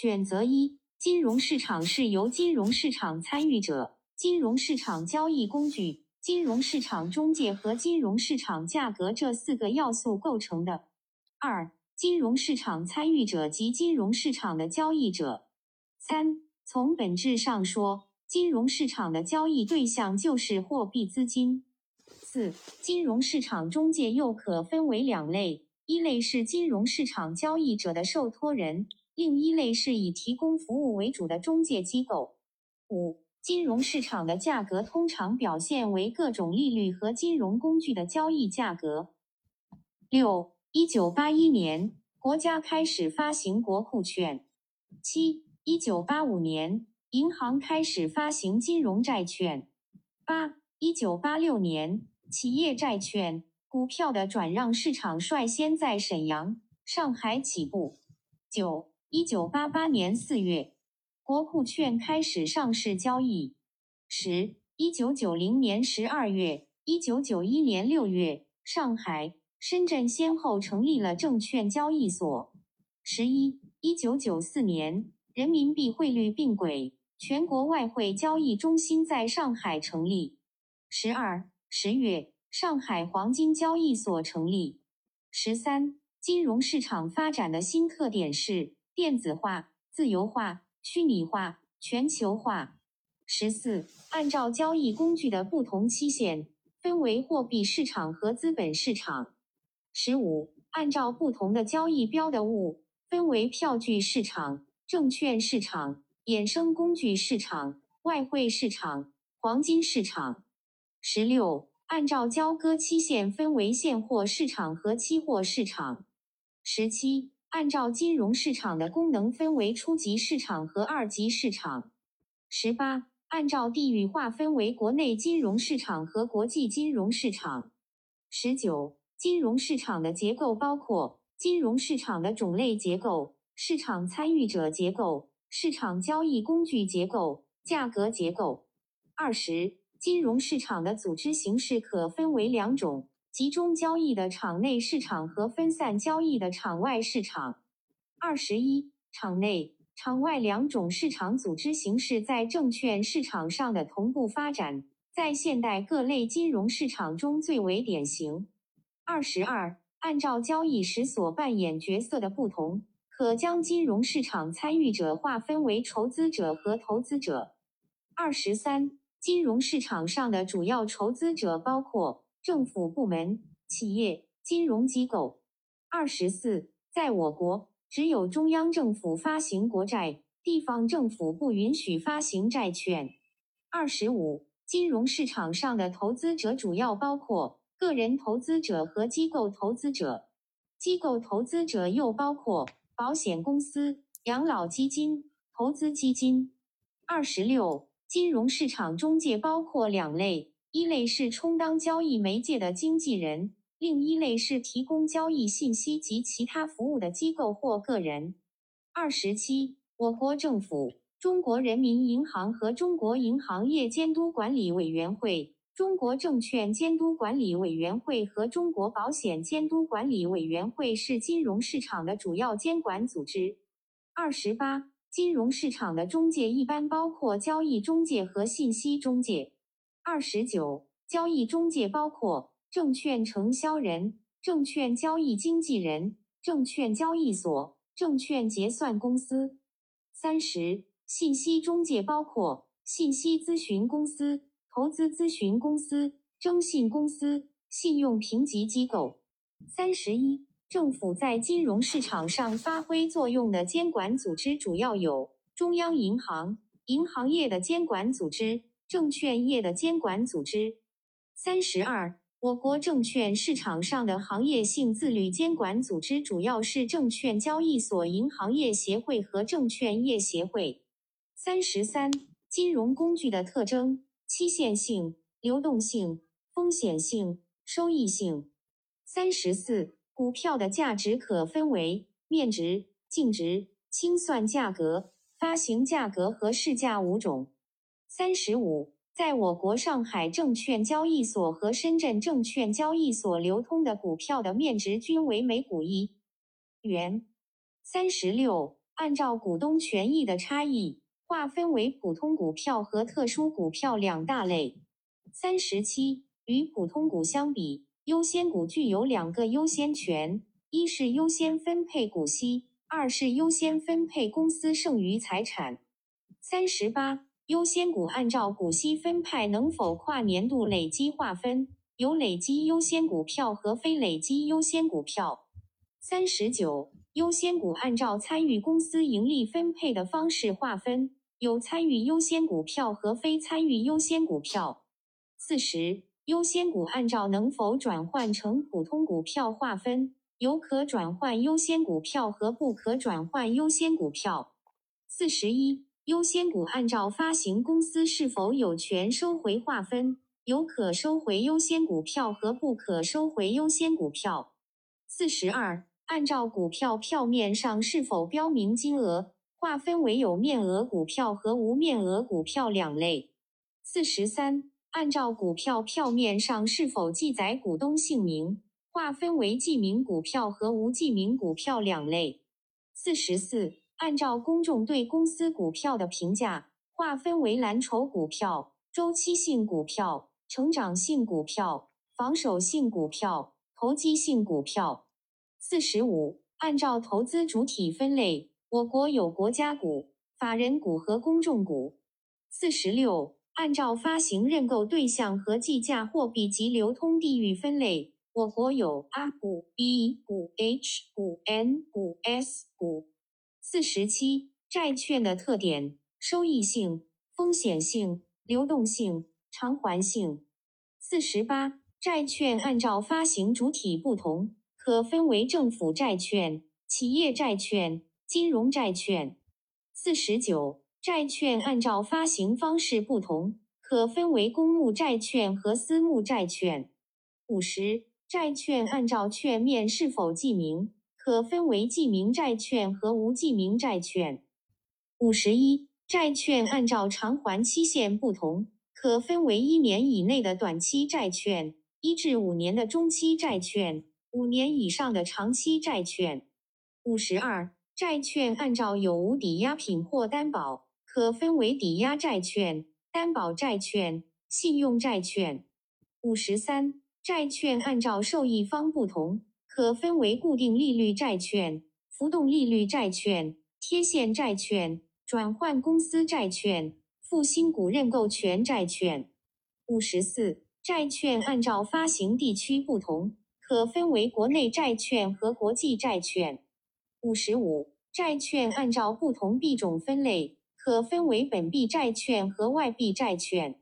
选择一：金融市场是由金融市场参与者、金融市场交易工具、金融市场中介和金融市场价格这四个要素构成的。二、金融市场参与者及金融市场的交易者。三、从本质上说，金融市场的交易对象就是货币资金。四、金融市场中介又可分为两类，一类是金融市场交易者的受托人，另一类是以提供服务为主的中介机构。五、金融市场的价格通常表现为各种利率和金融工具的交易价格。六、一九八一年，国家开始发行国库券。七、一九八五年，银行开始发行金融债券。八、一九八六年。企业债券、股票的转让市场率先在沈阳、上海起步。九，一九八八年四月，国库券开始上市交易。十，一九九零年十二月、一九九一年六月，上海、深圳先后成立了证券交易所。十一，一九九四年，人民币汇率并轨，全国外汇交易中心在上海成立。十二。十月，上海黄金交易所成立。十三，金融市场发展的新特点是电子化、自由化、虚拟化、全球化。十四，按照交易工具的不同期限，分为货币市场和资本市场。十五，按照不同的交易标的物，分为票据市场、证券市场、衍生工具市场、外汇市场、黄金市场。十六，按照交割期限分为现货市场和期货市场。十七，按照金融市场的功能分为初级市场和二级市场。十八，按照地域划分为国内金融市场和国际金融市场。十九，金融市场的结构包括金融市场的种类结构、市场参与者结构、市场交易工具结构、价格结构。二十。金融市场的组织形式可分为两种：集中交易的场内市场和分散交易的场外市场。二十一，场内、场外两种市场组织形式在证券市场上的同步发展，在现代各类金融市场中最为典型。二十二，按照交易时所扮演角色的不同，可将金融市场参与者划分为筹资者和投资者。二十三。金融市场上的主要筹资者包括政府部门、企业、金融机构。二十四，在我国，只有中央政府发行国债，地方政府不允许发行债券。二十五，金融市场上的投资者主要包括个人投资者和机构投资者。机构投资者又包括保险公司、养老基金、投资基金。二十六。金融市场中介包括两类，一类是充当交易媒介的经纪人，另一类是提供交易信息及其他服务的机构或个人。二十七，我国政府、中国人民银行和中国银行业监督管理委员会、中国证券监督管理委员会和中国保险监督管理委员会是金融市场的主要监管组织。二十八。金融市场的中介一般包括交易中介和信息中介。二十九，交易中介包括证券承销人、证券交易经纪人、证券交易所、证券结算公司。三十，信息中介包括信息咨询公司、投资咨询公司、征信公司、信用评级机构。三十一。政府在金融市场上发挥作用的监管组织主要有中央银行、银行业的监管组织、证券业的监管组织。三十二，我国证券市场上的行业性自律监管组织主要是证券交易所、银行业协会和证券业协会。三十三，金融工具的特征：期限性、流动性、风险性、收益性。三十四。股票的价值可分为面值、净值、清算价格、发行价格和市价五种。三十五，在我国上海证券交易所和深圳证券交易所流通的股票的面值均为每股一元。三十六，按照股东权益的差异，划分为普通股票和特殊股票两大类。三十七，与普通股相比，优先股具有两个优先权：一是优先分配股息，二是优先分配公司剩余财产。三十八，优先股按照股息分派能否跨年度累积划分，有累积优先股票和非累积优先股票。三十九。优先股按照参与公司盈利分配的方式划分，有参与优先股票和非参与优先股票。四十，优先股按照能否转换成普通股票划分，有可转换优先股票和不可转换优先股票。四十一，优先股按照发行公司是否有权收回划分，有可收回优先股票和不可收回优先股票。四十二。按照股票票面上是否标明金额，划分为有面额股票和无面额股票两类。四十三，按照股票票面上是否记载股东姓名，划分为记名股票和无记名股票两类。四十四，按照公众对公司股票的评价，划分为蓝筹股票、周期性股票、成长性股票、防守性股票、投机性股票。四十五，按照投资主体分类，我国有国家股、法人股和公众股。四十六，按照发行认购对象和计价货币及流通地域分类，我国有 A 股、B 股、H 股、N 股、S 股。四十七，债券的特点：收益性、风险性、流动性、偿还性。四十八，债券按照发行主体不同。可分为政府债券、企业债券、金融债券。四十九，债券按照发行方式不同，可分为公募债券和私募债券。五十，债券按照券面是否记名，可分为记名债券和无记名债券。五十一，债券按照偿还期限不同，可分为一年以内的短期债券，一至五年的中期债券。五年以上的长期债券。五十二，债券按照有无抵押品或担保，可分为抵押债券、担保债券、信用债券。五十三，债券按照受益方不同，可分为固定利率债券、浮动利率债券、贴现债券、转换公司债券、复兴股认购权债券。五十四，债券按照发行地区不同。可分为国内债券和国际债券。五十五，债券按照不同币种分类，可分为本币债券和外币债券。